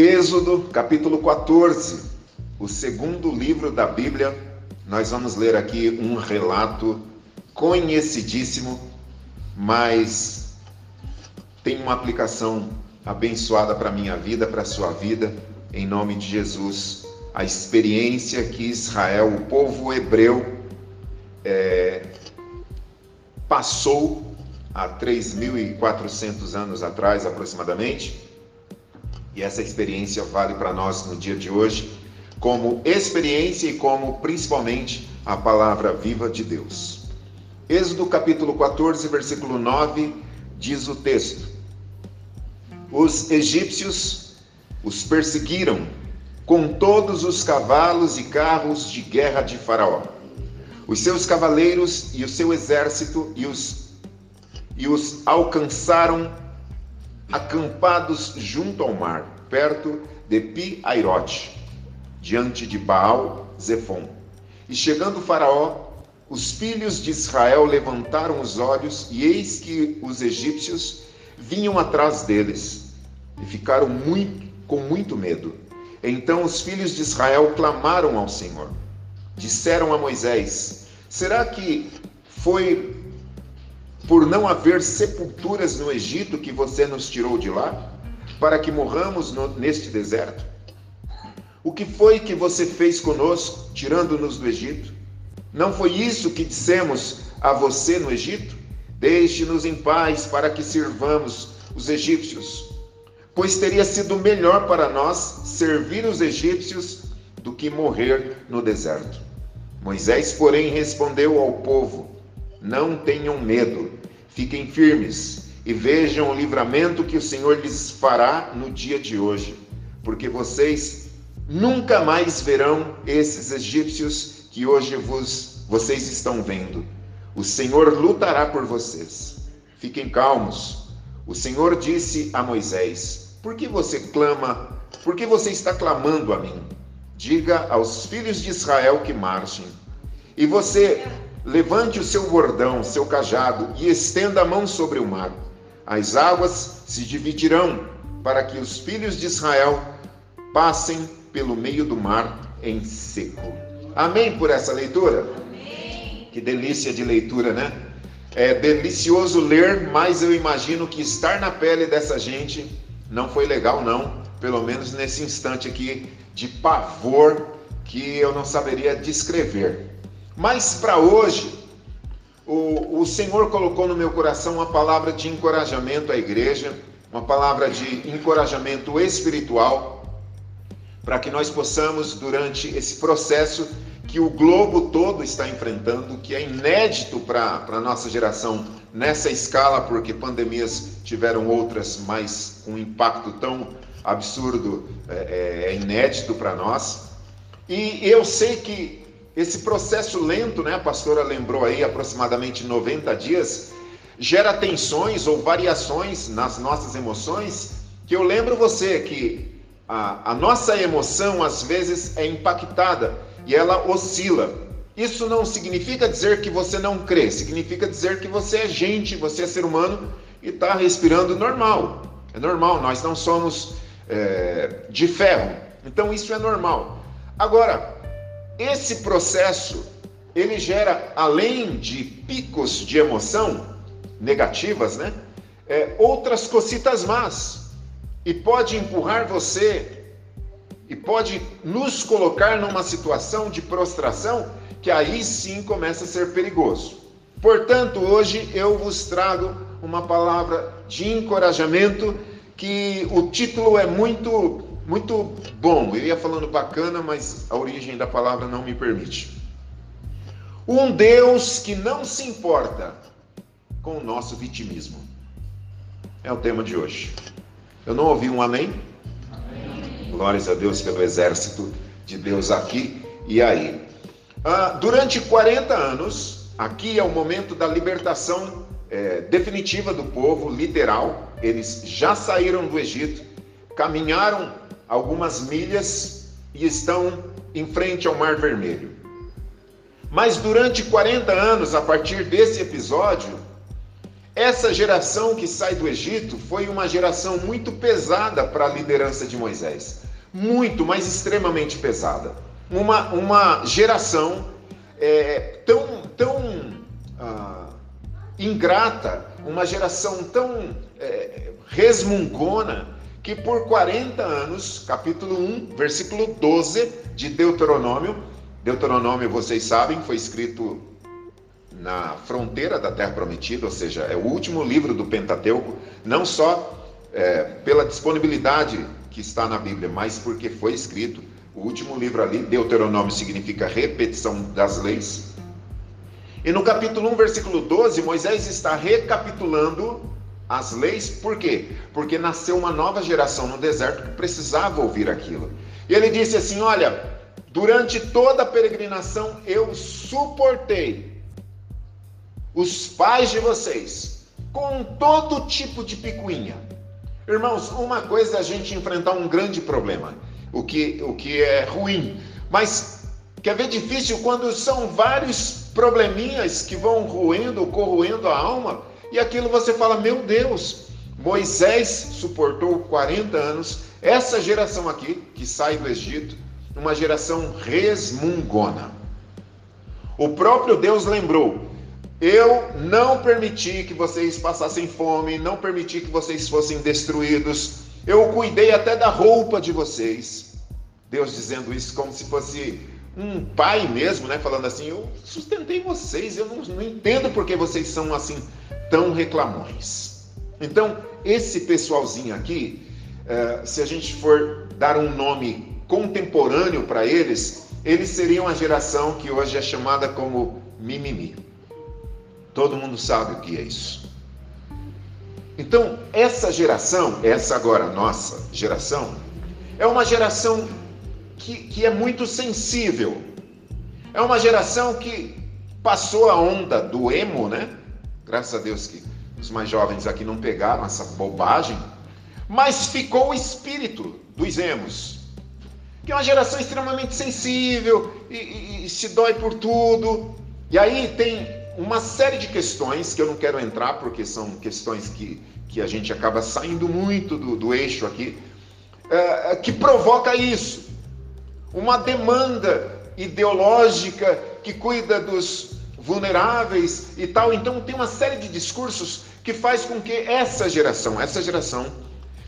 Êxodo, capítulo 14, o segundo livro da Bíblia. Nós vamos ler aqui um relato conhecidíssimo, mas tem uma aplicação abençoada para a minha vida, para a sua vida, em nome de Jesus. A experiência que Israel, o povo hebreu, é, passou há 3.400 anos atrás, aproximadamente, e essa experiência vale para nós no dia de hoje, como experiência e como principalmente a palavra viva de Deus. Êxodo capítulo 14, versículo 9, diz o texto: Os egípcios os perseguiram com todos os cavalos e carros de guerra de Faraó, os seus cavaleiros e o seu exército, e os, e os alcançaram acampados junto ao mar, perto de Pi-Airote, diante de Baal Zefon. E chegando Faraó, os filhos de Israel levantaram os olhos, e eis que os egípcios vinham atrás deles, e ficaram muito, com muito medo. Então os filhos de Israel clamaram ao Senhor. Disseram a Moisés: Será que foi por não haver sepulturas no Egito que você nos tirou de lá, para que morramos no, neste deserto? O que foi que você fez conosco, tirando-nos do Egito? Não foi isso que dissemos a você no Egito? Deixe-nos em paz para que sirvamos os egípcios, pois teria sido melhor para nós servir os egípcios do que morrer no deserto. Moisés, porém, respondeu ao povo: Não tenham medo, Fiquem firmes e vejam o livramento que o Senhor lhes fará no dia de hoje, porque vocês nunca mais verão esses egípcios que hoje vos, vocês estão vendo. O Senhor lutará por vocês. Fiquem calmos. O Senhor disse a Moisés: Por que você clama? Por que você está clamando a mim? Diga aos filhos de Israel que marchem. E você Levante o seu bordão, seu cajado, e estenda a mão sobre o mar. As águas se dividirão, para que os filhos de Israel passem pelo meio do mar em seco. Amém por essa leitura? Amém. Que delícia de leitura, né? É delicioso ler, mas eu imagino que estar na pele dessa gente não foi legal, não. Pelo menos nesse instante aqui de pavor que eu não saberia descrever. Mas para hoje, o, o Senhor colocou no meu coração uma palavra de encorajamento à igreja, uma palavra de encorajamento espiritual, para que nós possamos, durante esse processo que o globo todo está enfrentando, que é inédito para a nossa geração nessa escala, porque pandemias tiveram outras, mas um impacto tão absurdo é, é, é inédito para nós. E eu sei que esse processo lento, né, a pastora lembrou aí, aproximadamente 90 dias, gera tensões ou variações nas nossas emoções, que eu lembro você que a, a nossa emoção às vezes é impactada e ela oscila. Isso não significa dizer que você não crê, significa dizer que você é gente, você é ser humano e está respirando normal. É normal, nós não somos é, de ferro. Então isso é normal. Agora, esse processo ele gera, além de picos de emoção negativas, né? É, outras cocitas más e pode empurrar você e pode nos colocar numa situação de prostração que aí sim começa a ser perigoso. Portanto, hoje eu vos trago uma palavra de encorajamento que o título é muito muito bom. Eu ia falando bacana, mas a origem da palavra não me permite. Um Deus que não se importa com o nosso vitimismo. É o tema de hoje. Eu não ouvi um amém? amém. Glórias a Deus pelo exército de Deus aqui e aí. Ah, durante 40 anos, aqui é o momento da libertação é, definitiva do povo, literal. Eles já saíram do Egito, caminharam algumas milhas e estão em frente ao Mar Vermelho. Mas durante 40 anos, a partir desse episódio, essa geração que sai do Egito foi uma geração muito pesada para a liderança de Moisés. Muito, mas extremamente pesada. Uma, uma geração é, tão, tão ah, ingrata, uma geração tão é, resmungona, que por 40 anos, capítulo 1, versículo 12 de Deuteronômio, Deuteronômio, vocês sabem, foi escrito na fronteira da Terra Prometida, ou seja, é o último livro do Pentateuco, não só é, pela disponibilidade que está na Bíblia, mas porque foi escrito. O último livro ali, Deuteronômio, significa repetição das leis. E no capítulo 1, versículo 12, Moisés está recapitulando as leis, por quê? Porque nasceu uma nova geração no deserto que precisava ouvir aquilo. E ele disse assim: Olha, durante toda a peregrinação eu suportei os pais de vocês, com todo tipo de picuinha. Irmãos, uma coisa é a gente enfrentar um grande problema, o que, o que é ruim, mas quer ver difícil quando são vários probleminhas que vão roendo, corroendo a alma, e aquilo você fala, meu Deus, Moisés suportou 40 anos, essa geração aqui, que sai do Egito, uma geração resmungona. O próprio Deus lembrou: eu não permiti que vocês passassem fome, não permiti que vocês fossem destruídos. Eu cuidei até da roupa de vocês. Deus dizendo isso como se fosse um pai mesmo, né? Falando assim: Eu sustentei vocês, eu não, não entendo porque vocês são assim tão reclamões. Então, esse pessoalzinho aqui, uh, se a gente for dar um nome contemporâneo para eles, eles seriam a geração que hoje é chamada como mimimi. Todo mundo sabe o que é isso. Então, essa geração, essa agora nossa geração, é uma geração que, que é muito sensível. É uma geração que passou a onda do emo, né? Graças a Deus que os mais jovens aqui não pegaram essa bobagem, mas ficou o espírito dos emos, que é uma geração extremamente sensível e, e, e se dói por tudo. E aí tem uma série de questões que eu não quero entrar porque são questões que, que a gente acaba saindo muito do, do eixo aqui, é, que provoca isso. Uma demanda ideológica que cuida dos vulneráveis e tal. Então tem uma série de discursos que faz com que essa geração, essa geração,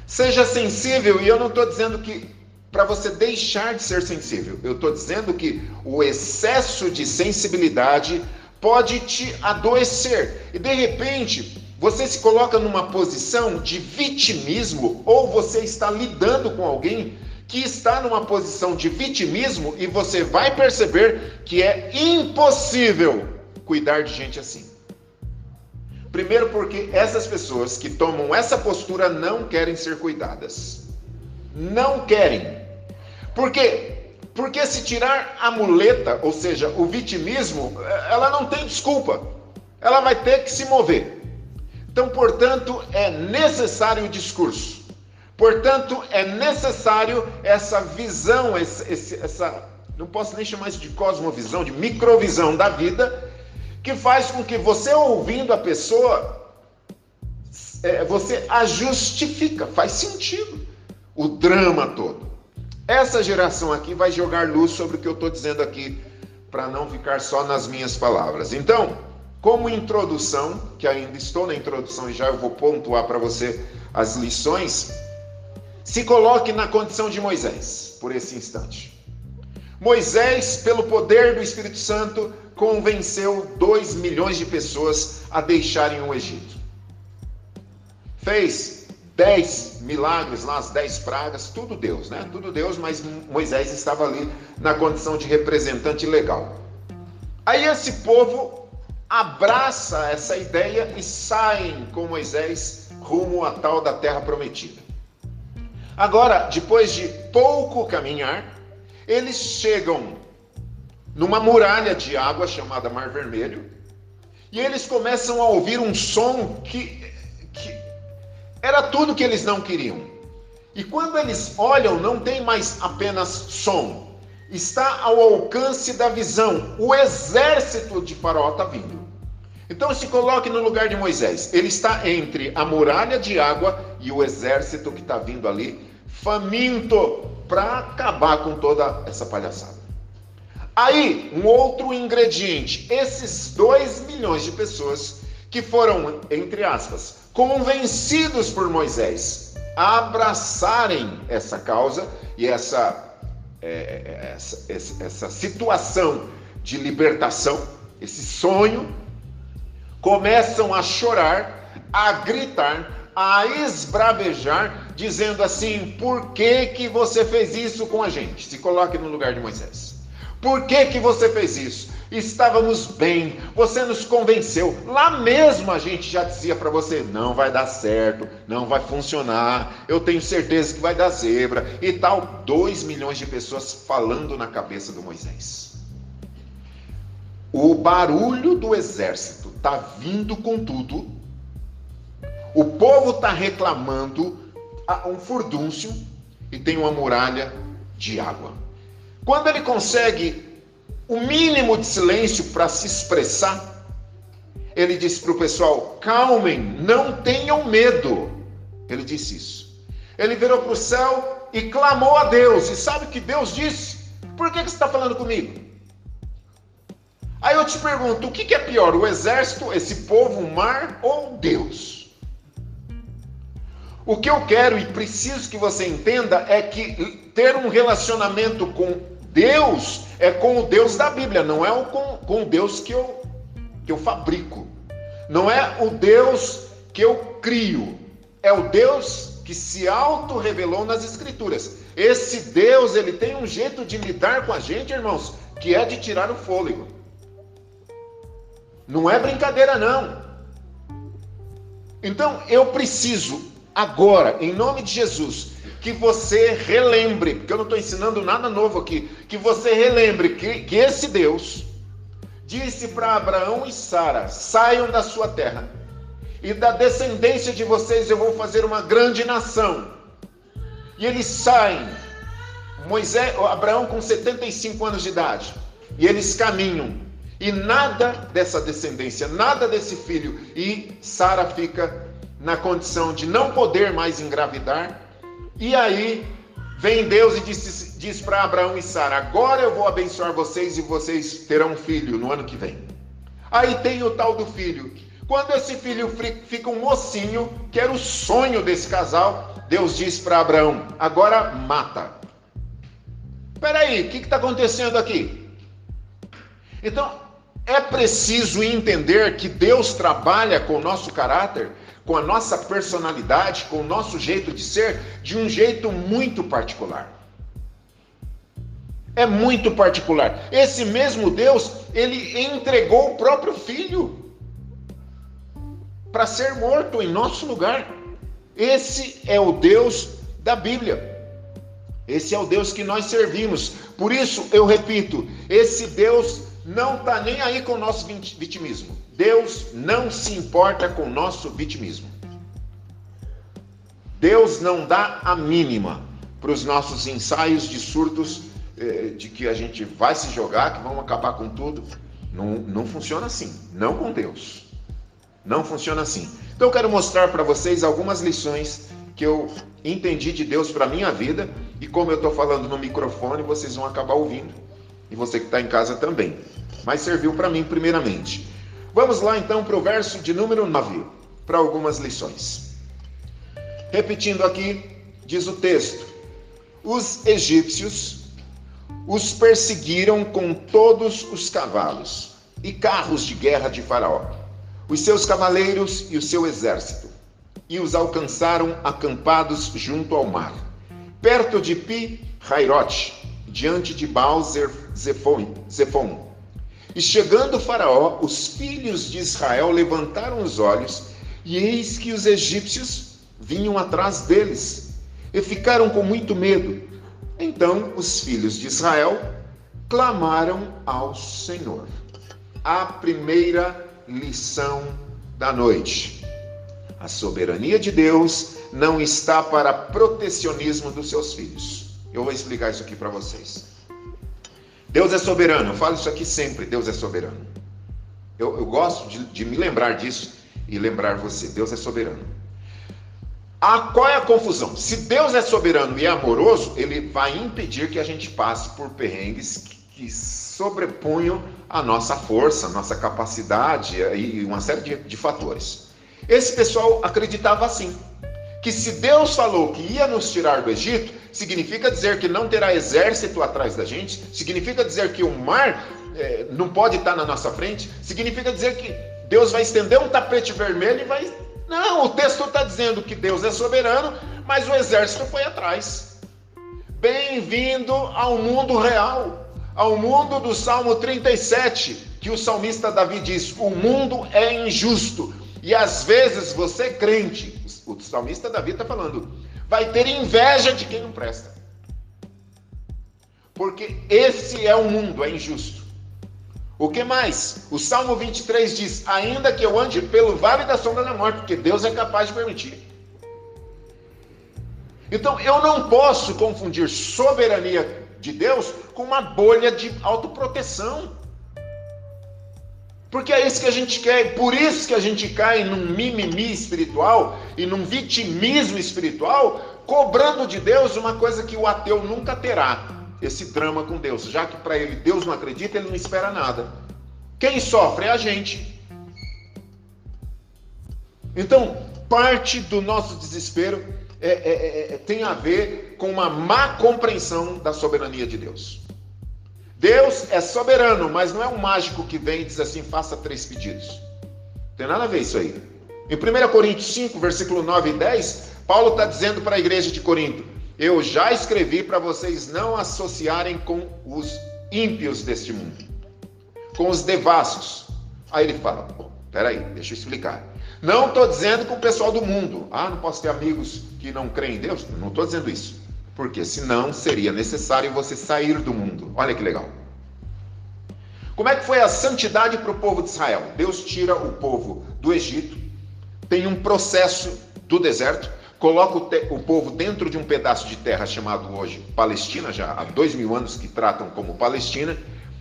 seja sensível. E eu não estou dizendo que para você deixar de ser sensível. Eu estou dizendo que o excesso de sensibilidade pode te adoecer. E de repente, você se coloca numa posição de vitimismo ou você está lidando com alguém que está numa posição de vitimismo e você vai perceber que é impossível cuidar de gente assim. Primeiro, porque essas pessoas que tomam essa postura não querem ser cuidadas. Não querem. Porque porque se tirar a muleta, ou seja, o vitimismo, ela não tem desculpa. Ela vai ter que se mover. Então, portanto, é necessário o discurso. Portanto, é necessário essa visão, esse, essa, não posso nem chamar isso de cosmovisão, de microvisão da vida, que faz com que você ouvindo a pessoa, é, você a justifica, faz sentido o drama todo. Essa geração aqui vai jogar luz sobre o que eu estou dizendo aqui, para não ficar só nas minhas palavras. Então, como introdução, que ainda estou na introdução e já eu vou pontuar para você as lições, se coloque na condição de Moisés, por esse instante. Moisés, pelo poder do Espírito Santo, convenceu 2 milhões de pessoas a deixarem o Egito. Fez dez milagres lá, as dez pragas, tudo Deus, né? Tudo Deus, mas Moisés estava ali na condição de representante legal. Aí esse povo abraça essa ideia e saem com Moisés rumo à tal da terra prometida. Agora, depois de pouco caminhar, eles chegam numa muralha de água chamada Mar Vermelho, e eles começam a ouvir um som que, que era tudo que eles não queriam. E quando eles olham, não tem mais apenas som. Está ao alcance da visão. O exército de Faraó está vindo. Então se coloque no lugar de Moisés. Ele está entre a muralha de água e o exército que está vindo ali, faminto para acabar com toda essa palhaçada. Aí, um outro ingrediente: esses dois milhões de pessoas que foram, entre aspas, convencidos por Moisés a abraçarem essa causa e essa, é, essa, essa, essa situação de libertação, esse sonho, começam a chorar, a gritar, a esbravejar, dizendo assim: por que, que você fez isso com a gente? Se coloque no lugar de Moisés. Por que, que você fez isso? Estávamos bem, você nos convenceu. Lá mesmo a gente já dizia para você: não vai dar certo, não vai funcionar, eu tenho certeza que vai dar zebra e tal. Dois milhões de pessoas falando na cabeça do Moisés. O barulho do exército está vindo com tudo, o povo está reclamando um furdúncio e tem uma muralha de água. Quando ele consegue o mínimo de silêncio para se expressar, ele disse para o pessoal: calmem, não tenham medo. Ele disse isso. Ele virou para o céu e clamou a Deus. E sabe o que Deus disse? Por que, que você está falando comigo? Aí eu te pergunto: o que, que é pior, o exército, esse povo, o mar ou Deus? O que eu quero e preciso que você entenda é que ter um relacionamento com Deus é com o Deus da Bíblia, não é com, com o Deus que eu, que eu fabrico. Não é o Deus que eu crio. É o Deus que se auto-revelou nas Escrituras. Esse Deus, ele tem um jeito de lidar com a gente, irmãos, que é de tirar o fôlego. Não é brincadeira, não. Então, eu preciso agora, em nome de Jesus, que você relembre, porque eu não estou ensinando nada novo aqui, que você relembre que, que esse Deus disse para Abraão e Sara: saiam da sua terra, e da descendência de vocês eu vou fazer uma grande nação. E eles saem, Moisés, Abraão com 75 anos de idade, e eles caminham, e nada dessa descendência, nada desse filho, e Sara fica na condição de não poder mais engravidar. E aí vem Deus e diz, diz para Abraão e Sara: Agora eu vou abençoar vocês e vocês terão um filho no ano que vem. Aí tem o tal do filho. Quando esse filho fica um mocinho, que era o sonho desse casal, Deus diz para Abraão: Agora mata. Peraí, o que está acontecendo aqui? Então, é preciso entender que Deus trabalha com o nosso caráter com a nossa personalidade, com o nosso jeito de ser, de um jeito muito particular. É muito particular. Esse mesmo Deus, ele entregou o próprio filho para ser morto em nosso lugar. Esse é o Deus da Bíblia. Esse é o Deus que nós servimos. Por isso, eu repito, esse Deus não está nem aí com o nosso vitimismo. Deus não se importa com o nosso vitimismo. Deus não dá a mínima para os nossos ensaios de surtos eh, de que a gente vai se jogar, que vamos acabar com tudo. Não, não funciona assim. Não com Deus. Não funciona assim. Então eu quero mostrar para vocês algumas lições que eu entendi de Deus para minha vida e como eu estou falando no microfone, vocês vão acabar ouvindo. E você que está em casa também. Mas serviu para mim primeiramente. Vamos lá então para o verso de número 9, para algumas lições. Repetindo aqui, diz o texto: Os egípcios os perseguiram com todos os cavalos e carros de guerra de Faraó, os seus cavaleiros e o seu exército, e os alcançaram acampados junto ao mar, perto de Pi Hairote, diante de Baal Zephon. E chegando Faraó, os filhos de Israel levantaram os olhos, e eis que os egípcios vinham atrás deles, e ficaram com muito medo. Então os filhos de Israel clamaram ao Senhor. A primeira lição da noite. A soberania de Deus não está para protecionismo dos seus filhos. Eu vou explicar isso aqui para vocês. Deus é soberano, eu falo isso aqui sempre: Deus é soberano. Eu, eu gosto de, de me lembrar disso e lembrar você: Deus é soberano. A, qual é a confusão? Se Deus é soberano e é amoroso, ele vai impedir que a gente passe por perrengues que, que sobrepunham a nossa força, a nossa capacidade e uma série de, de fatores. Esse pessoal acreditava assim: que se Deus falou que ia nos tirar do Egito, significa dizer que não terá exército atrás da gente, significa dizer que o mar é, não pode estar na nossa frente, significa dizer que Deus vai estender um tapete vermelho e vai. Não, o texto está dizendo que Deus é soberano, mas o exército foi atrás. Bem-vindo ao mundo real, ao mundo do Salmo 37, que o salmista Davi diz: O mundo é injusto. E às vezes você, crente, o salmista Davi está falando, vai ter inveja de quem não presta. Porque esse é o mundo, é injusto. O que mais? O Salmo 23 diz: Ainda que eu ande pelo vale da sombra da morte, porque Deus é capaz de permitir. Então eu não posso confundir soberania de Deus com uma bolha de autoproteção. Porque é isso que a gente quer, por isso que a gente cai num mimimi espiritual e num vitimismo espiritual, cobrando de Deus uma coisa que o ateu nunca terá esse drama com Deus, já que para ele Deus não acredita, ele não espera nada. Quem sofre é a gente. Então, parte do nosso desespero é, é, é, é, tem a ver com uma má compreensão da soberania de Deus. Deus é soberano, mas não é um mágico que vem e diz assim: faça três pedidos. Não tem nada a ver isso aí. Em 1 Coríntios 5, versículo 9 e 10, Paulo está dizendo para a igreja de Corinto: eu já escrevi para vocês não associarem com os ímpios deste mundo, com os devassos. Aí ele fala: peraí, deixa eu explicar. Não estou dizendo com o pessoal do mundo. Ah, não posso ter amigos que não creem em Deus? Não estou dizendo isso. Porque senão seria necessário você sair do mundo. Olha que legal. Como é que foi a santidade para o povo de Israel? Deus tira o povo do Egito, tem um processo do deserto, coloca o, o, povo dentro de um pedaço de terra chamado hoje Palestina, já há dois mil anos que tratam como Palestina,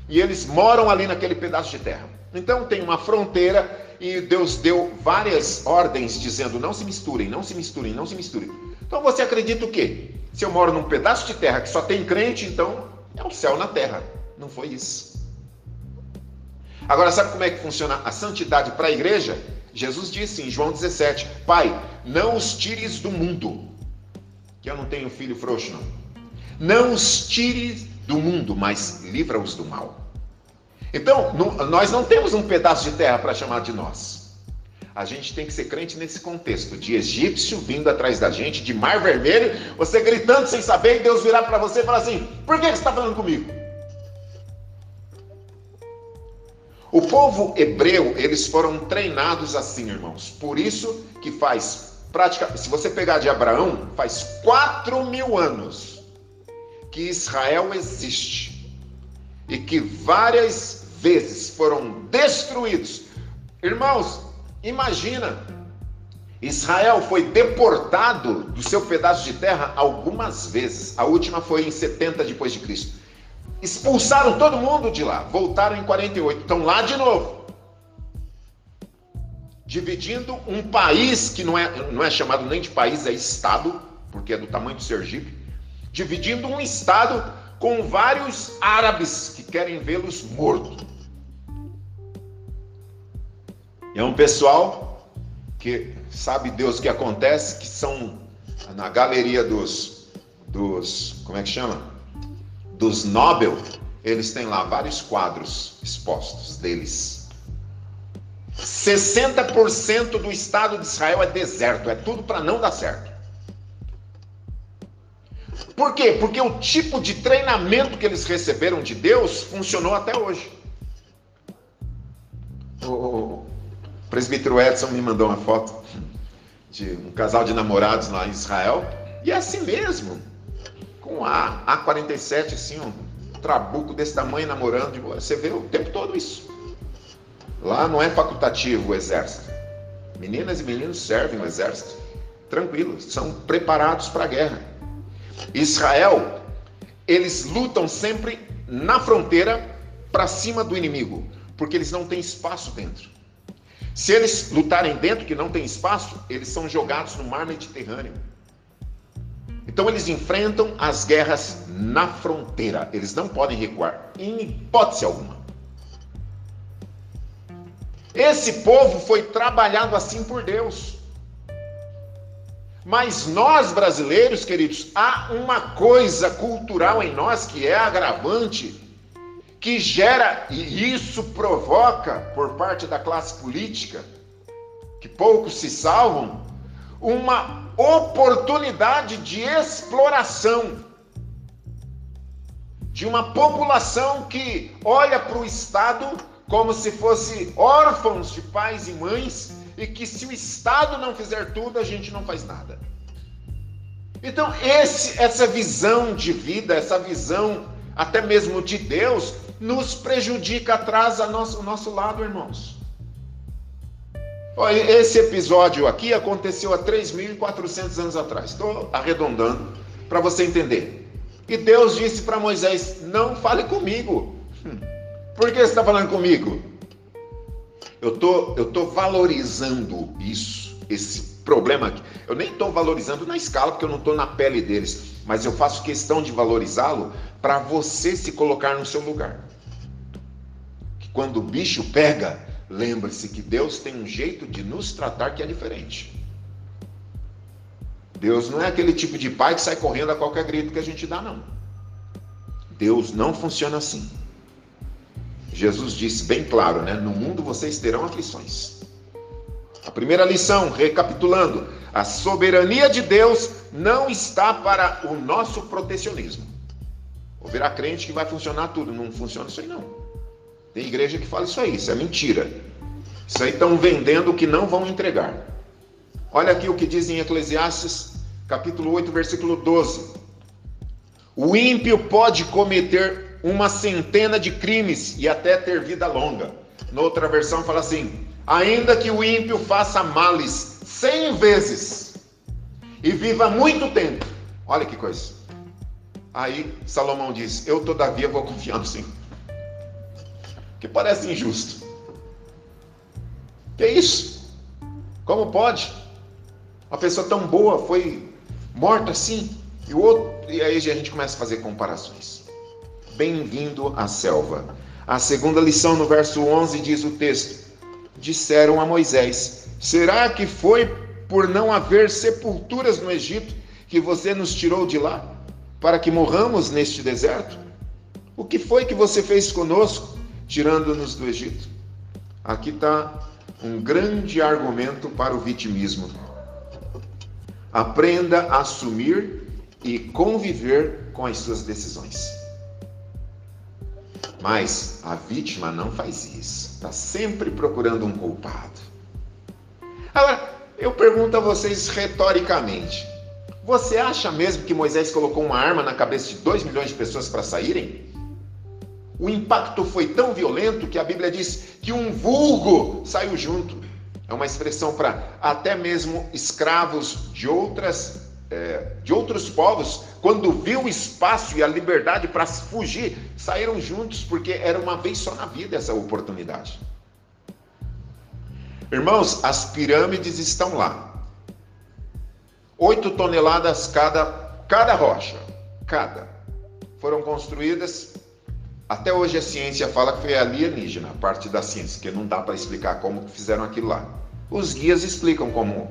e eles moram ali naquele pedaço de terra. Então tem uma fronteira e Deus deu várias ordens dizendo: não se misturem, não se misturem, não se misturem. Então você acredita o quê? Se eu moro num pedaço de terra que só tem crente, então é o céu na terra. Não foi isso. Agora, sabe como é que funciona a santidade para a igreja? Jesus disse em João 17: Pai, não os tires do mundo, que eu não tenho filho frouxo, não. Não os tires do mundo, mas livra-os do mal. Então, nós não temos um pedaço de terra para chamar de nós. A gente tem que ser crente nesse contexto de egípcio vindo atrás da gente, de mar vermelho, você gritando sem saber, e Deus virar para você e falar assim: Por que você está falando comigo? O povo hebreu, eles foram treinados assim, irmãos. Por isso que faz prática. Se você pegar de Abraão, faz quatro mil anos que Israel existe e que várias vezes foram destruídos. Irmãos, imagina, Israel foi deportado do seu pedaço de terra algumas vezes. A última foi em 70 depois de Cristo. Expulsaram todo mundo de lá, voltaram em 48, estão lá de novo. Dividindo um país que não é, não é chamado nem de país, é estado, porque é do tamanho do Sergipe. Dividindo um estado com vários árabes que querem vê-los mortos. É um pessoal que sabe Deus o que acontece, que são na galeria dos, dos como é que chama? dos Nobel, eles têm lá vários quadros expostos deles. 60% do Estado de Israel é deserto, é tudo para não dar certo. Por quê? Porque o tipo de treinamento que eles receberam de Deus funcionou até hoje. Presbítero Edson me mandou uma foto de um casal de namorados lá em Israel, e é assim mesmo com A, A47, assim, um trabuco desse tamanho namorando. Você vê o tempo todo isso. Lá não é facultativo o exército. Meninas e meninos servem o exército. Tranquilos, são preparados para a guerra. Israel, eles lutam sempre na fronteira para cima do inimigo. porque eles não têm espaço dentro. Se eles lutarem dentro, que não tem espaço, eles são jogados no mar Mediterrâneo. Então eles enfrentam as guerras na fronteira. Eles não podem recuar, em hipótese alguma. Esse povo foi trabalhado assim por Deus. Mas nós brasileiros, queridos, há uma coisa cultural em nós que é agravante que gera, e isso provoca, por parte da classe política, que poucos se salvam, uma oportunidade de exploração de uma população que olha para o Estado como se fosse órfãos de pais e mães e que se o Estado não fizer tudo, a gente não faz nada. Então, esse, essa visão de vida, essa visão até mesmo de Deus, nos prejudica, atrasa nosso, o nosso lado, irmãos. Esse episódio aqui aconteceu há 3.400 anos atrás. Estou arredondando para você entender. E Deus disse para Moisés: Não fale comigo. Hum. Por que você está falando comigo? Eu tô, eu tô valorizando isso, esse problema. Eu nem estou valorizando na escala, porque eu não estou na pele deles, mas eu faço questão de valorizá-lo para você se colocar no seu lugar quando o bicho pega, lembre-se que Deus tem um jeito de nos tratar que é diferente. Deus não é aquele tipo de pai que sai correndo a qualquer grito que a gente dá, não. Deus não funciona assim. Jesus disse bem claro, né? No mundo vocês terão aflições. A primeira lição, recapitulando, a soberania de Deus não está para o nosso protecionismo. Ouvirá crente que vai funcionar tudo, não funciona isso aí não. Tem igreja que fala isso aí, isso é mentira. Isso aí estão vendendo o que não vão entregar. Olha aqui o que diz em Eclesiastes, capítulo 8, versículo 12. O ímpio pode cometer uma centena de crimes e até ter vida longa. Noutra versão fala assim: ainda que o ímpio faça males cem vezes e viva muito tempo. Olha que coisa. Aí Salomão diz: Eu todavia vou confiar no Senhor que parece injusto. Que isso? Como pode? Uma pessoa tão boa foi morta assim e o outro e aí a gente começa a fazer comparações. Bem-vindo à selva. A segunda lição no verso 11 diz o texto: Disseram a Moisés: Será que foi por não haver sepulturas no Egito que você nos tirou de lá para que morramos neste deserto? O que foi que você fez conosco? tirando-nos do Egito. Aqui está um grande argumento para o vitimismo. Aprenda a assumir e conviver com as suas decisões. Mas a vítima não faz isso. Está sempre procurando um culpado. Agora, eu pergunto a vocês retoricamente: você acha mesmo que Moisés colocou uma arma na cabeça de 2 milhões de pessoas para saírem? O impacto foi tão violento que a Bíblia diz que um vulgo saiu junto. É uma expressão para até mesmo escravos de outras é, de outros povos, quando viu o espaço e a liberdade para fugir, saíram juntos, porque era uma vez só na vida essa oportunidade. Irmãos, as pirâmides estão lá. Oito toneladas cada, cada rocha, cada. Foram construídas até hoje a ciência fala que foi alienígena, a parte da ciência, que não dá para explicar como fizeram aquilo lá. Os guias explicam como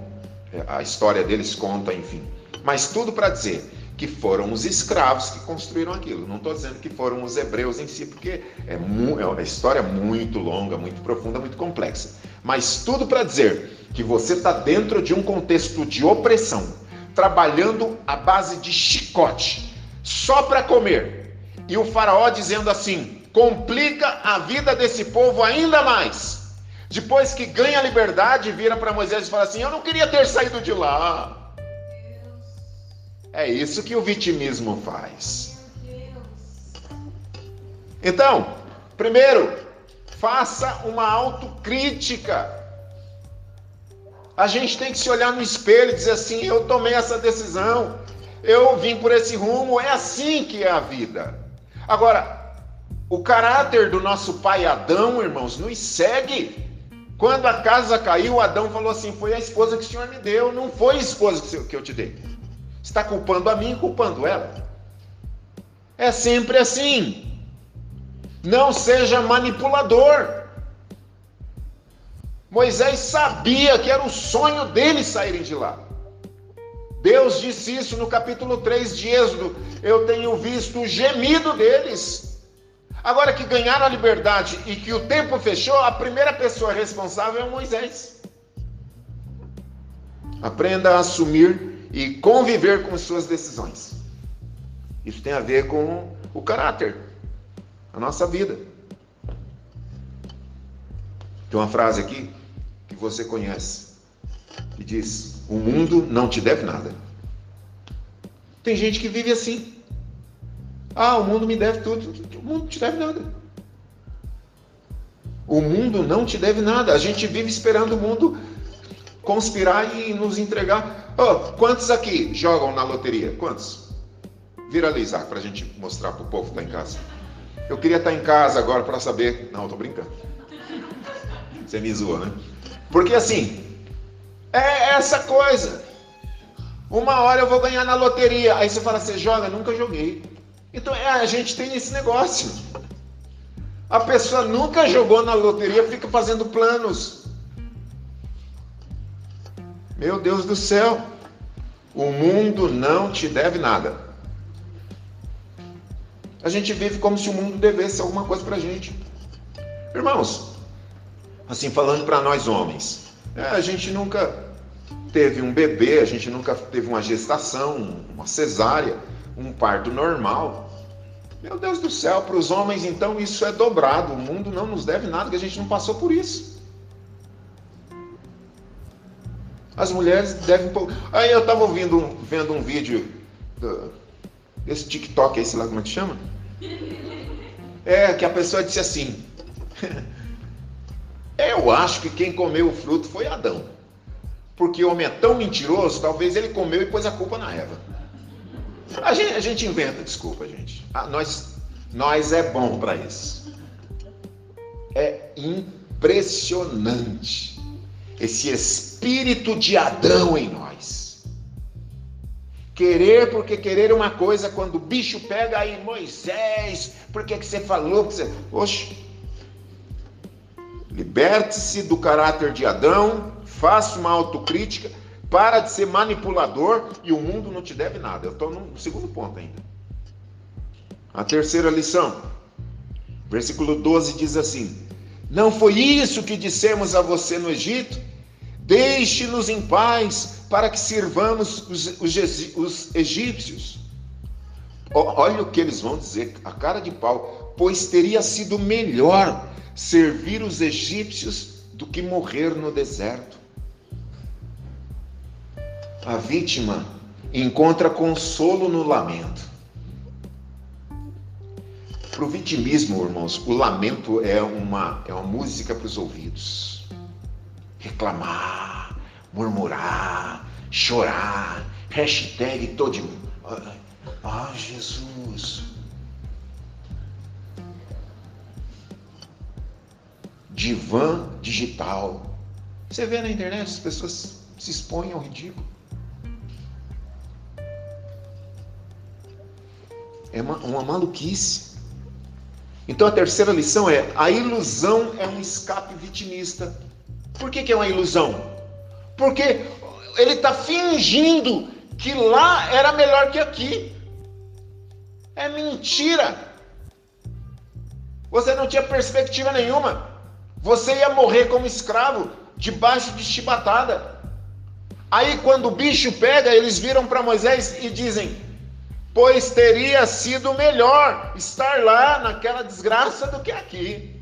é, a história deles conta, enfim. Mas tudo para dizer que foram os escravos que construíram aquilo. Não estou dizendo que foram os hebreus em si, porque é, é uma história muito longa, muito profunda, muito complexa. Mas tudo para dizer que você está dentro de um contexto de opressão, trabalhando à base de chicote, só para comer, e o faraó dizendo assim: complica a vida desse povo ainda mais. Depois que ganha a liberdade, vira para Moisés e fala assim: Eu não queria ter saído de lá. É isso que o vitimismo faz. Então, primeiro, faça uma autocrítica. A gente tem que se olhar no espelho e dizer assim: eu tomei essa decisão, eu vim por esse rumo, é assim que é a vida. Agora, O caráter do nosso pai Adão, irmãos, nos segue. Quando a casa caiu, Adão falou assim: Foi a esposa que o Senhor me deu, não foi a esposa que eu te dei. Está culpando a mim, culpando ela. É sempre assim. Não seja manipulador. Moisés sabia que era o sonho deles saírem de lá. Deus disse isso no capítulo 3 de Êxodo. Eu tenho visto o gemido deles. Agora que ganharam a liberdade e que o tempo fechou, a primeira pessoa responsável é Moisés. Aprenda a assumir e conviver com suas decisões. Isso tem a ver com o caráter, a nossa vida. Tem uma frase aqui que você conhece, que diz: O mundo não te deve nada. Tem gente que vive assim. Ah, o mundo me deve tudo. O mundo não te deve nada. O mundo não te deve nada. A gente vive esperando o mundo conspirar e nos entregar. Oh, quantos aqui jogam na loteria? Quantos? Vira ali, Isaac, para a gente mostrar para o povo que está em casa. Eu queria estar tá em casa agora para saber. Não, estou brincando. Você me zoa, né? Porque assim, é essa coisa. Uma hora eu vou ganhar na loteria. Aí você fala, você joga? Nunca joguei. Então é, a gente tem esse negócio. A pessoa nunca jogou na loteria, fica fazendo planos. Meu Deus do céu, o mundo não te deve nada. A gente vive como se o mundo devesse alguma coisa para gente. Irmãos, assim falando para nós homens, né, a gente nunca teve um bebê, a gente nunca teve uma gestação, uma cesárea um parto normal. Meu Deus do céu, para os homens então isso é dobrado. O mundo não nos deve nada, que a gente não passou por isso. As mulheres devem. Aí eu estava ouvindo, vendo um vídeo do, desse TikTok aí, sei lá como é que chama. É que a pessoa disse assim: Eu acho que quem comeu o fruto foi Adão. Porque o homem é tão mentiroso, talvez ele comeu e pôs a culpa na Eva. A gente, a gente inventa, desculpa, gente. Ah, nós, nós é bom para isso. É impressionante esse espírito de Adão em nós. Querer porque querer uma coisa, quando o bicho pega aí, Moisés, por que, que você falou? Que você... Oxe, liberte-se do caráter de Adão, faça uma autocrítica para de ser manipulador e o mundo não te deve nada. Eu estou no segundo ponto ainda. A terceira lição, versículo 12 diz assim: Não foi isso que dissemos a você no Egito? Deixe-nos em paz para que sirvamos os, os, os egípcios. Olha o que eles vão dizer, a cara de pau, pois teria sido melhor servir os egípcios do que morrer no deserto a vítima encontra consolo no lamento. Para o vitimismo, irmãos, o lamento é uma, é uma música para os ouvidos. Reclamar, murmurar, chorar, hashtag todo. Ah, Jesus. Divã digital. Você vê na internet as pessoas se expõem ao ridículo. É uma, uma maluquice. Então a terceira lição é: a ilusão é um escape vitimista. Por que, que é uma ilusão? Porque ele está fingindo que lá era melhor que aqui. É mentira. Você não tinha perspectiva nenhuma. Você ia morrer como escravo, debaixo de chibatada. Aí, quando o bicho pega, eles viram para Moisés e dizem: pois teria sido melhor estar lá naquela desgraça do que aqui.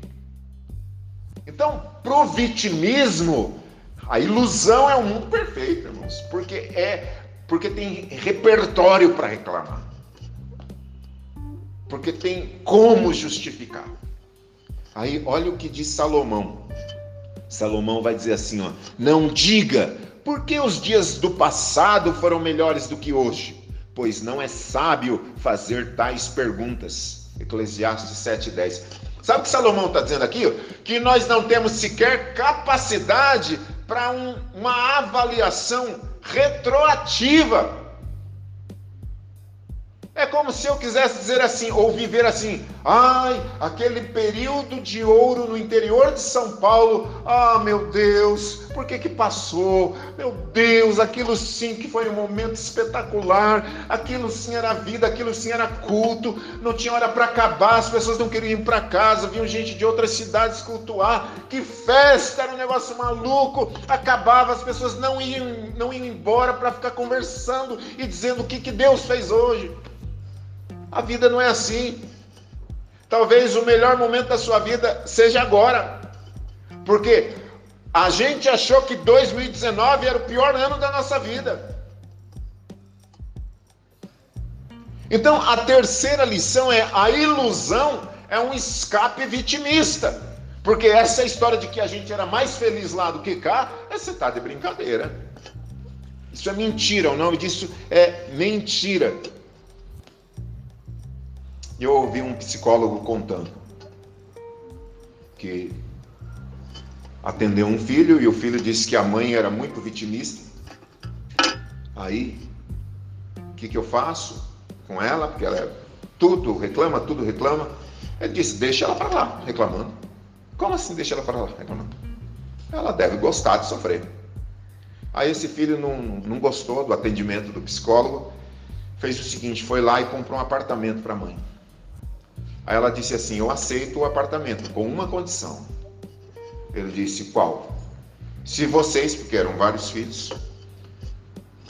Então, pro vitimismo, a ilusão é um mundo perfeito, irmãos, porque é porque tem repertório para reclamar. Porque tem como justificar. Aí, olha o que diz Salomão. Salomão vai dizer assim, ó: "Não diga, porque os dias do passado foram melhores do que hoje?" Pois não é sábio fazer tais perguntas. Eclesiastes 7,10. Sabe o que Salomão está dizendo aqui? Que nós não temos sequer capacidade para um, uma avaliação retroativa é como se eu quisesse dizer assim, ou viver assim, ai, aquele período de ouro no interior de São Paulo, ah, meu Deus, por que que passou? Meu Deus, aquilo sim que foi um momento espetacular, aquilo sim era vida, aquilo sim era culto, não tinha hora para acabar, as pessoas não queriam ir para casa, vinham gente de outras cidades cultuar, que festa, era um negócio maluco, acabava, as pessoas não iam, não iam embora para ficar conversando e dizendo o que, que Deus fez hoje. A vida não é assim. Talvez o melhor momento da sua vida seja agora. Porque a gente achou que 2019 era o pior ano da nossa vida. Então, a terceira lição é a ilusão é um escape vitimista. Porque essa história de que a gente era mais feliz lá do que cá, é você tá de brincadeira. Isso é mentira, o nome disso é mentira eu ouvi um psicólogo contando que atendeu um filho e o filho disse que a mãe era muito vitimista. Aí, o que, que eu faço com ela? Porque ela é tudo reclama, tudo reclama. Ele disse: deixa ela para lá, reclamando. Como assim deixa ela para lá, reclamando? Ela deve gostar de sofrer. Aí esse filho não, não gostou do atendimento do psicólogo, fez o seguinte: foi lá e comprou um apartamento para a mãe. Aí ela disse assim: Eu aceito o apartamento com uma condição. Ele disse: Qual? Se vocês, porque eram vários filhos,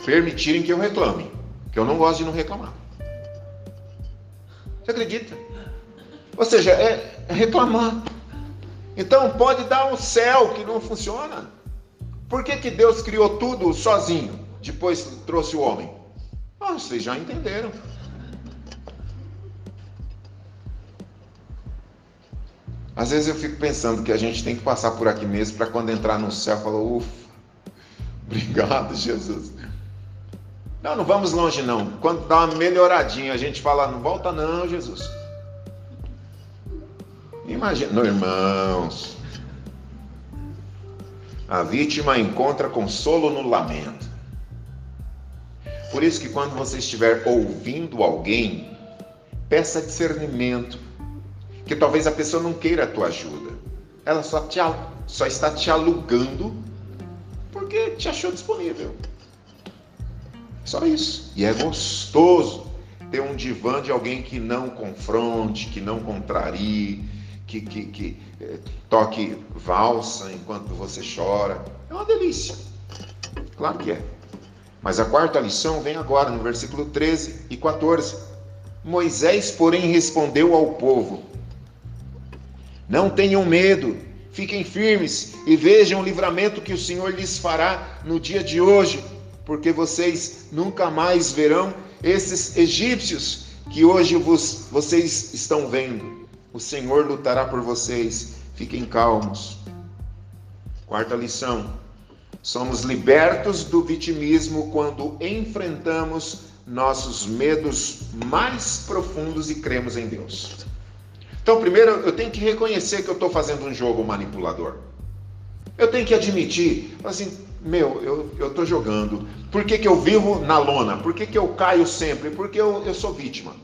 permitirem que eu reclame, que eu não gosto de não reclamar. Você acredita? Ou seja, é reclamar. Então pode dar um céu que não funciona. Por que, que Deus criou tudo sozinho, depois trouxe o homem? Ah, vocês já entenderam. Às vezes eu fico pensando que a gente tem que passar por aqui mesmo para quando entrar no céu falar, ufa, obrigado Jesus. Não, não vamos longe não. Quando dá uma melhoradinha, a gente fala, não volta não, Jesus. Imagina, irmãos, a vítima encontra consolo no lamento. Por isso que quando você estiver ouvindo alguém, peça discernimento que talvez a pessoa não queira a tua ajuda. Ela só, te, só está te alugando porque te achou disponível. Só isso. E é gostoso ter um divã de alguém que não confronte, que não contrarie, que, que, que eh, toque valsa enquanto você chora. É uma delícia. Claro que é. Mas a quarta lição vem agora, no versículo 13 e 14. Moisés, porém, respondeu ao povo: não tenham medo, fiquem firmes e vejam o livramento que o Senhor lhes fará no dia de hoje, porque vocês nunca mais verão esses egípcios que hoje vos, vocês estão vendo. O Senhor lutará por vocês, fiquem calmos. Quarta lição: somos libertos do vitimismo quando enfrentamos nossos medos mais profundos e cremos em Deus. Então, primeiro, eu tenho que reconhecer que eu estou fazendo um jogo manipulador. Eu tenho que admitir, assim, meu, eu estou jogando. Por que, que eu vivo na lona? Por que, que eu caio sempre? Porque eu, eu sou vítima.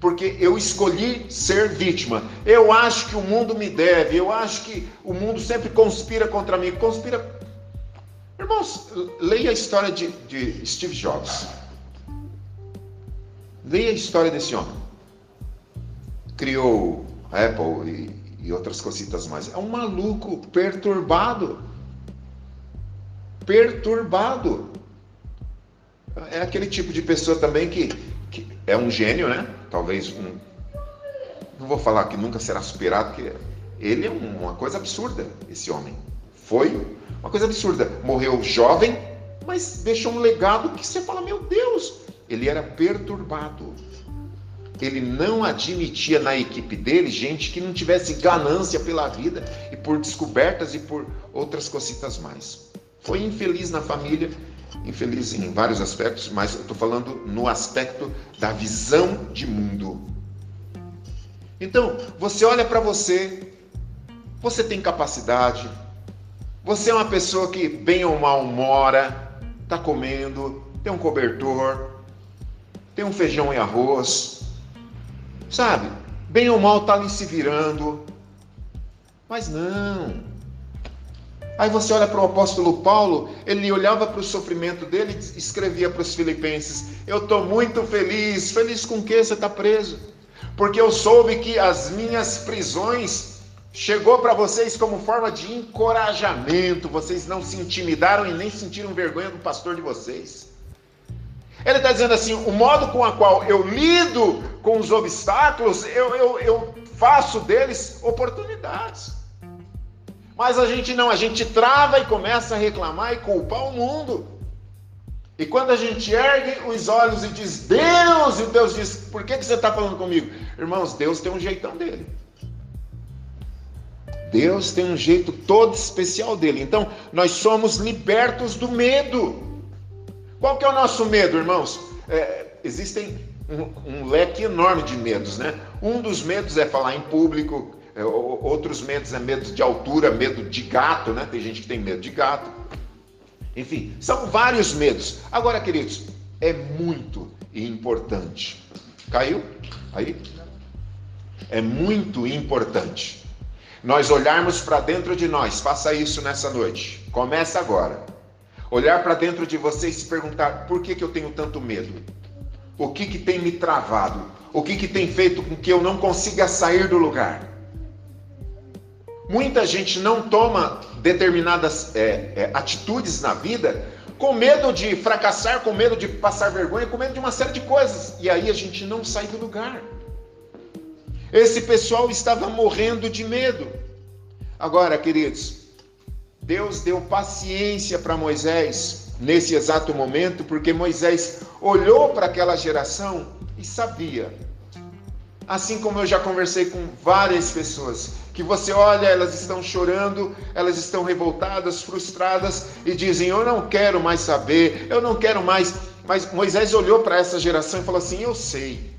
Porque eu escolhi ser vítima. Eu acho que o mundo me deve. Eu acho que o mundo sempre conspira contra mim. Conspira. Irmãos, leia a história de, de Steve Jobs. Leia a história desse homem. Criou Apple e, e outras cositas mais. É um maluco perturbado. Perturbado. É aquele tipo de pessoa também que, que é um gênio, né? Talvez um. Não vou falar que nunca será superado, porque ele é uma coisa absurda, esse homem. Foi uma coisa absurda. Morreu jovem, mas deixou um legado que você fala: meu Deus, ele era perturbado ele não admitia na equipe dele gente que não tivesse ganância pela vida e por descobertas e por outras cositas mais. Foi infeliz na família, infeliz em vários aspectos, mas eu estou falando no aspecto da visão de mundo. Então, você olha para você, você tem capacidade, você é uma pessoa que bem ou mal mora, está comendo, tem um cobertor, tem um feijão e arroz, sabe? Bem ou mal está ali se virando, mas não. Aí você olha para o apóstolo Paulo, ele olhava para o sofrimento dele e escrevia para os filipenses: Eu estou muito feliz. Feliz com que você está preso? Porque eu soube que as minhas prisões chegou para vocês como forma de encorajamento. Vocês não se intimidaram e nem sentiram vergonha do pastor de vocês. Ele está dizendo assim: o modo com a qual eu lido com os obstáculos, eu, eu, eu faço deles oportunidades. Mas a gente não, a gente trava e começa a reclamar e culpar o mundo. E quando a gente ergue os olhos e diz Deus, e Deus diz: Por que, que você está falando comigo? Irmãos, Deus tem um jeitão dele. Deus tem um jeito todo especial dele. Então, nós somos libertos do medo. Qual que é o nosso medo, irmãos? É, existem um, um, leque enorme de medos, né? Um dos medos é falar em público, é, outros medos é medo de altura, medo de gato, né? Tem gente que tem medo de gato. Enfim, são vários medos. Agora, queridos, é muito importante. Caiu? Aí? É muito importante. Nós olharmos para dentro de nós. Faça isso nessa noite. Começa agora. Olhar para dentro de você e se perguntar: por que, que eu tenho tanto medo? O que, que tem me travado? O que, que tem feito com que eu não consiga sair do lugar? Muita gente não toma determinadas é, é, atitudes na vida com medo de fracassar, com medo de passar vergonha, com medo de uma série de coisas. E aí a gente não sai do lugar. Esse pessoal estava morrendo de medo. Agora, queridos, Deus deu paciência para Moisés nesse exato momento, porque Moisés olhou para aquela geração e sabia. Assim como eu já conversei com várias pessoas, que você olha, elas estão chorando, elas estão revoltadas, frustradas e dizem: Eu não quero mais saber, eu não quero mais. Mas Moisés olhou para essa geração e falou assim: Eu sei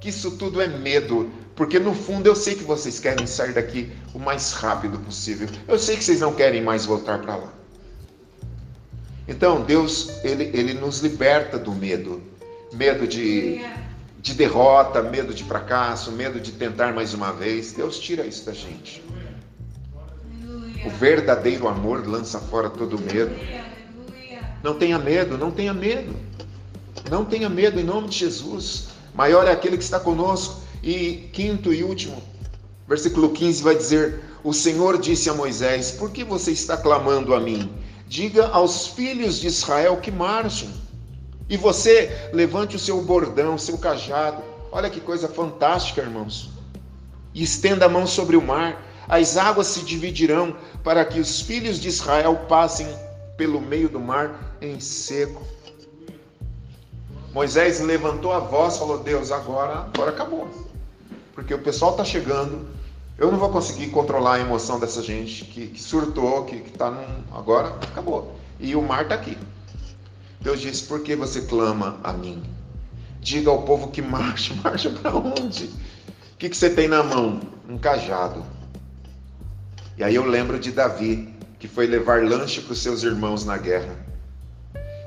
que isso tudo é medo, porque no fundo eu sei que vocês querem sair daqui o mais rápido possível. Eu sei que vocês não querem mais voltar para lá. Então Deus ele, ele nos liberta do medo, medo de de derrota, medo de fracasso, medo de tentar mais uma vez. Deus tira isso da gente. O verdadeiro amor lança fora todo medo. Não tenha medo, não tenha medo. Não tenha medo em nome de Jesus. Maior é aquele que está conosco. E quinto e último, versículo 15 vai dizer: O Senhor disse a Moisés: Por que você está clamando a mim? Diga aos filhos de Israel que marchem. E você levante o seu bordão, seu cajado. Olha que coisa fantástica, irmãos. E estenda a mão sobre o mar. As águas se dividirão para que os filhos de Israel passem pelo meio do mar em seco. Moisés levantou a voz, falou: Deus, agora, agora acabou. Porque o pessoal está chegando. Eu não vou conseguir controlar a emoção dessa gente que, que surtou, que está num. Agora acabou. E o mar está aqui. Deus disse: Por que você clama a mim? Diga ao povo que marche. Marcha para onde? O que, que você tem na mão? Um cajado. E aí eu lembro de Davi, que foi levar lanche para os seus irmãos na guerra.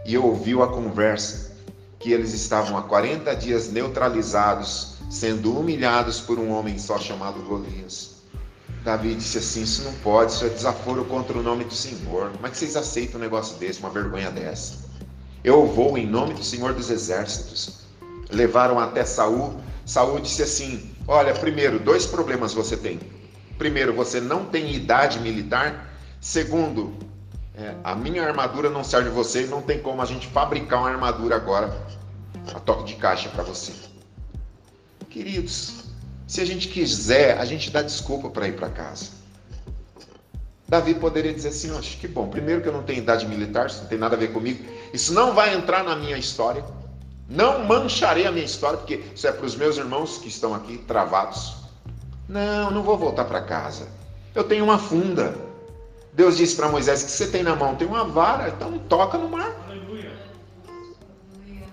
E ouviu a conversa que eles estavam há 40 dias neutralizados, sendo humilhados por um homem só chamado Golias. Davi disse assim: Isso não pode, isso é desaforo contra o nome do Senhor. Como é que vocês aceitam um negócio desse, uma vergonha dessa? Eu vou em nome do Senhor dos Exércitos. Levaram até Saul. Saul disse assim: Olha, primeiro, dois problemas você tem. Primeiro, você não tem idade militar. Segundo, é, a minha armadura não serve você e não tem como a gente fabricar uma armadura agora a toque de caixa para você. Queridos, se a gente quiser, a gente dá desculpa para ir para casa. Davi poderia dizer assim: Acho que bom, primeiro que eu não tenho idade militar, isso não tem nada a ver comigo, isso não vai entrar na minha história, não mancharei a minha história, porque isso é para os meus irmãos que estão aqui travados. Não, não vou voltar para casa. Eu tenho uma funda. Deus disse para Moisés: que você tem na mão? Tem uma vara, então toca no mar. Aleluia.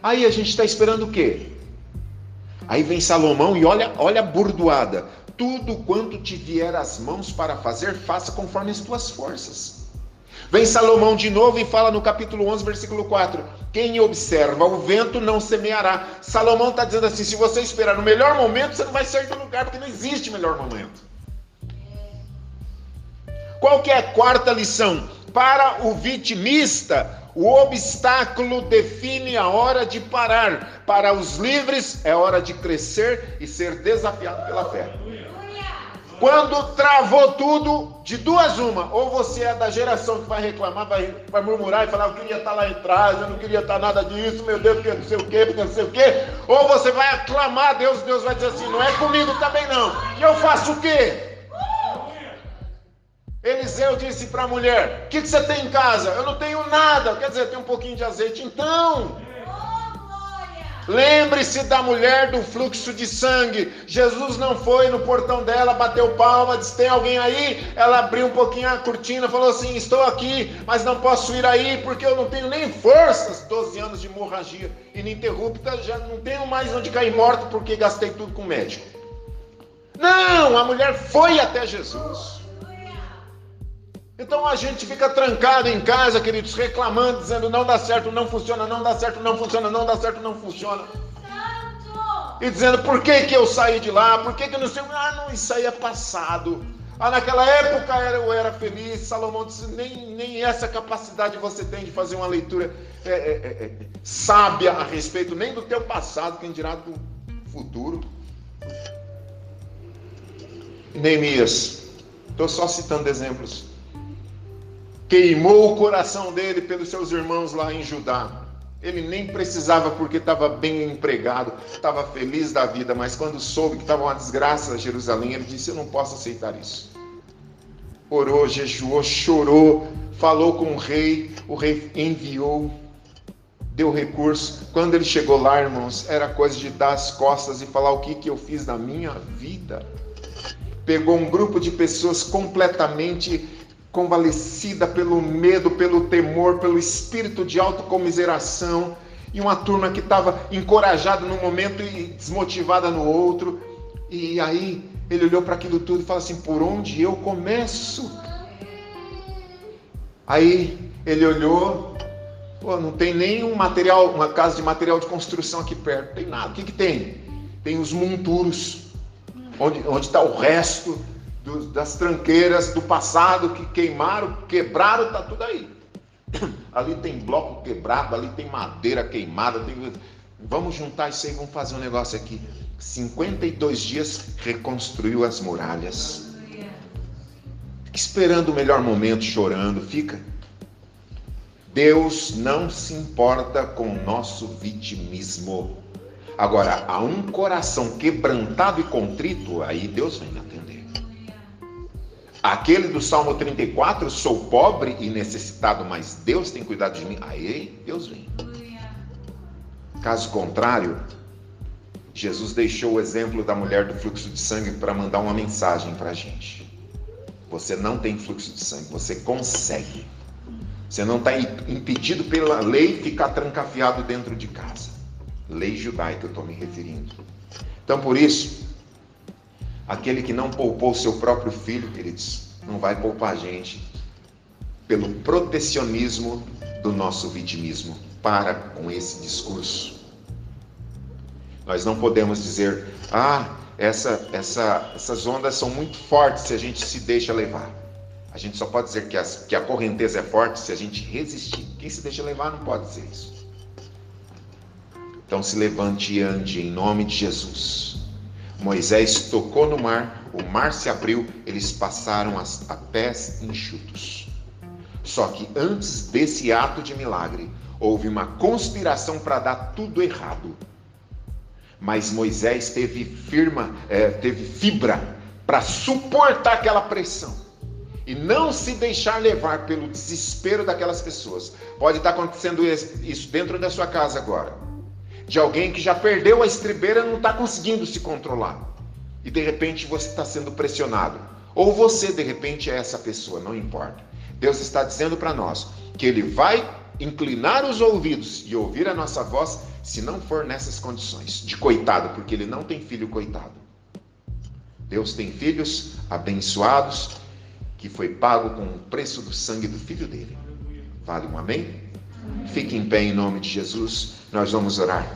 Aí a gente está esperando o quê? Aí vem Salomão e olha, olha a burdoada. Tudo quanto te vier às mãos para fazer, faça conforme as tuas forças. Vem Salomão de novo e fala no capítulo 11, versículo 4: Quem observa o vento não semeará. Salomão está dizendo assim: se você esperar no melhor momento, você não vai sair do lugar, porque não existe melhor momento. Qual que é a quarta lição? Para o vitimista, o obstáculo define a hora de parar. Para os livres, é hora de crescer e ser desafiado pela fé. Quando travou tudo, de duas uma, ou você é da geração que vai reclamar, vai, vai murmurar e falar, eu queria estar lá atrás, eu não queria estar nada disso, meu Deus, porque não sei o quê, porque não sei o quê, ou você vai aclamar a Deus, Deus vai dizer assim, não é comigo também não. E eu faço o quê? Eliseu disse para a mulher: O que, que, você tem em casa? Eu não tenho nada. Quer dizer, tem um pouquinho de azeite. Então, Lembre-se da mulher do fluxo de sangue. Jesus não foi no portão dela, bateu palma, disse: Tem alguém aí? Ela abriu um pouquinho a cortina, falou assim: Estou aqui, mas não posso ir aí porque eu não tenho nem forças. 12 anos de hemorragia ininterrupta, já não tenho mais onde cair morto porque gastei tudo com médico. Não, a mulher foi até Jesus. Então a gente fica trancado em casa, queridos, reclamando, dizendo não dá certo, não funciona, não dá certo, não funciona, não dá certo, não funciona. E dizendo por que, que eu saí de lá, por que, que eu não sei. Ah, não, isso aí é passado. Ah, naquela época eu era feliz. Salomão disse: nem, nem essa capacidade você tem de fazer uma leitura é, é, é, sábia a respeito nem do teu passado, quem dirá do futuro. Neemias, estou só citando exemplos queimou o coração dele pelos seus irmãos lá em Judá. Ele nem precisava porque estava bem empregado, estava feliz da vida, mas quando soube que estava uma desgraça a Jerusalém, ele disse: Eu não posso aceitar isso. Orou, jejuou, chorou, falou com o rei, o rei enviou, deu recurso. Quando ele chegou lá, irmãos, era coisa de dar as costas e falar o que, que eu fiz na minha vida. Pegou um grupo de pessoas completamente convalecida pelo medo, pelo temor, pelo espírito de autocomiseração, e uma turma que estava encorajada num momento e desmotivada no outro. E aí ele olhou para aquilo tudo e falou assim: por onde eu começo? Aí ele olhou, pô, não tem nenhum material, uma casa de material de construção aqui perto, tem nada. O que, que tem? Tem os monturos, onde está o resto do, das tranqueiras do passado que queimaram, quebraram, está tudo aí. Ali tem bloco quebrado, ali tem madeira queimada. Tem... Vamos juntar isso aí, vamos fazer um negócio aqui. 52 dias reconstruiu as muralhas. Fica esperando o melhor momento, chorando, fica. Deus não se importa com o nosso vitimismo. Agora, a um coração quebrantado e contrito, aí Deus vem atender. Aquele do Salmo 34, sou pobre e necessitado, mas Deus tem cuidado de mim. Aí Deus vem. Caso contrário, Jesus deixou o exemplo da mulher do fluxo de sangue para mandar uma mensagem para a gente. Você não tem fluxo de sangue, você consegue. Você não está impedido pela lei ficar trancafiado dentro de casa. Lei judaica eu estou me referindo. Então, por isso, Aquele que não poupou seu próprio filho, queridos, não vai poupar a gente pelo protecionismo do nosso vitimismo. Para com esse discurso. Nós não podemos dizer, ah, essa, essa, essas ondas são muito fortes se a gente se deixa levar. A gente só pode dizer que, as, que a correnteza é forte se a gente resistir. Quem se deixa levar não pode dizer isso. Então se levante e ande em nome de Jesus. Moisés tocou no mar, o mar se abriu, eles passaram a pés enxutos. Só que antes desse ato de milagre, houve uma conspiração para dar tudo errado. Mas Moisés teve firma, é, teve fibra para suportar aquela pressão e não se deixar levar pelo desespero daquelas pessoas. Pode estar acontecendo isso dentro da sua casa agora de alguém que já perdeu a estribeira e não está conseguindo se controlar. E de repente você está sendo pressionado. Ou você de repente é essa pessoa, não importa. Deus está dizendo para nós que Ele vai inclinar os ouvidos e ouvir a nossa voz se não for nessas condições de coitado, porque ele não tem filho coitado. Deus tem filhos abençoados que foi pago com o preço do sangue do filho dele. Vale um amém? Fique em pé em nome de Jesus. Nós vamos orar.